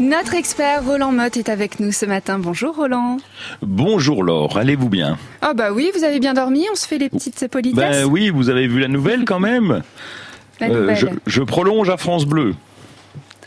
Notre expert Roland Motte est avec nous ce matin. Bonjour Roland. Bonjour Laure, allez-vous bien? Ah bah oui, vous avez bien dormi, on se fait les petites politesses. Ben oui, vous avez vu la nouvelle quand même La Euh, je prolonge à France Bleu.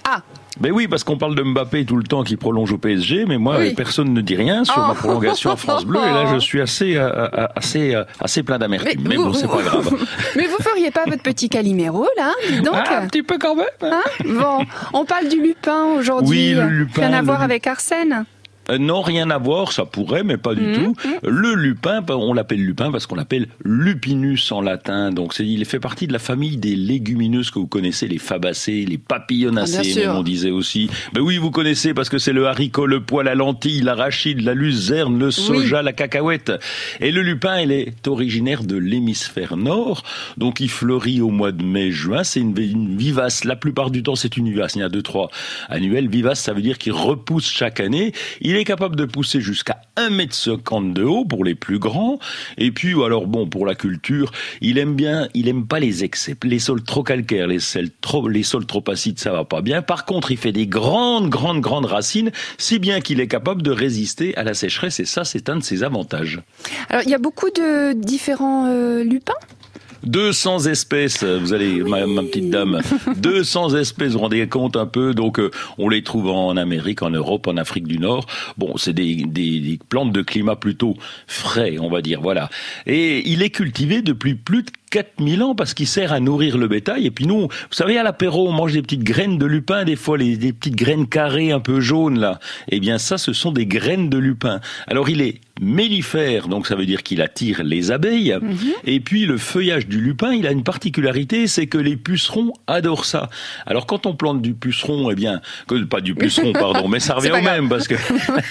Ah, Ben oui, parce qu'on parle de Mbappé tout le temps qui prolonge au PSG, mais moi, Oui. personne ne dit rien sur Oh. ma prolongation à France Bleu, et là, je suis assez, euh, euh, assez, euh, assez plein d'amertume. Mais, vous- bon, c'est pas grave. mais vous feriez pas votre petit Calimero là, dis donc Ah, un petit peu quand même. hein? Bon, on parle du lupin aujourd'hui. Oui, le lupin, Rien à voir avec Arsène. Euh, non, rien à voir, ça pourrait, mais pas du Mhm, tout. Le lupin, bah, on l'appelle lupin parce qu'on l'appelle lupinus en latin. Donc, c'est, il fait partie de la famille des légumineuses que vous connaissez, les fabacées, les Ah, papillonacées, sûr. même on disait aussi. Ben oui, vous connaissez parce que c'est le haricot, le pois, la lentille, l'arachide, la luzerne, le soja, la cacahuète. Et le lupin, il est originaire de l'hémisphère nord. Donc, il fleurit au mois de mai-juin. C'est une, une vivace. La plupart du temps, c'est une vivace. Il y en a deux, trois annuelles. Vivace, ça veut dire qu'il repousse chaque année. Il est capable de pousser jusqu'à 1m50 de haut pour les plus grands. Et puis, alors bon, pour la culture, il aime bien, il aime pas les excès. Les sols trop calcaires, les, sols trop, les sols trop acides, ça va pas bien. Par contre, il fait des grandes, grandes, grandes racines, si bien qu'il est capable de résister à la sécheresse. Et ça, c'est un de ses avantages. Alors, il y a beaucoup de différents euh, lupins 200 espèces, vous allez, ma, ma petite dame, 200 espèces, vous vous rendez compte un peu, donc euh, on les trouve en Amérique, en Europe, en Afrique du Nord. Bon, c'est des, des, des plantes de climat plutôt frais, on va dire, voilà. Et il est cultivé depuis plus de 4000 ans parce qu'il sert à nourrir le bétail. Et puis nous, vous savez, à l'apéro, on mange des petites graines de lupin, des fois, les, des petites graines carrées un peu jaunes, là. Eh bien, ça, ce sont des graines de lupin. Alors, il est mellifère, donc ça veut dire qu'il attire les abeilles. Et puis, le feuillage du lupin, il a une particularité, c'est que les pucerons adorent ça. Alors, quand on plante du puceron, eh bien, que, pas du puceron, pardon, mais ça revient au même parce que